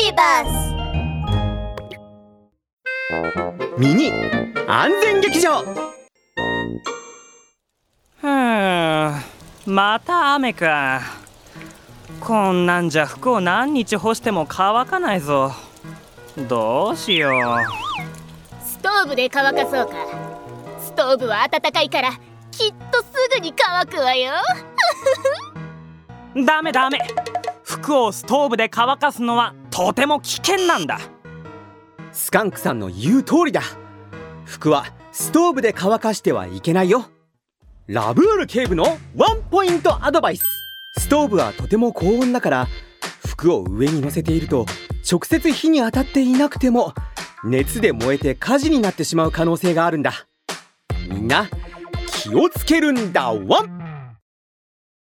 ビバスミニ安全劇場。ふんまた雨か。こんなんじゃ服を何日干しても乾かないぞ。どうしよう。ストーブで乾かそうか。ストーブは暖かいからきっとすぐに乾くわよ。ダメダメ。服をストーブで乾かすのはとても危険なんだ。スカンクさんの言う通りだ。服はストーブで乾かしてはいけないよ。ラブール警部のワンポイントアドバイス。ストーブはとても高温だから服を上に乗せていると直接火に当たっていなくても熱で燃えて火事になってしまう可能性があるんだ。みんな気をつけるんだ。ワン。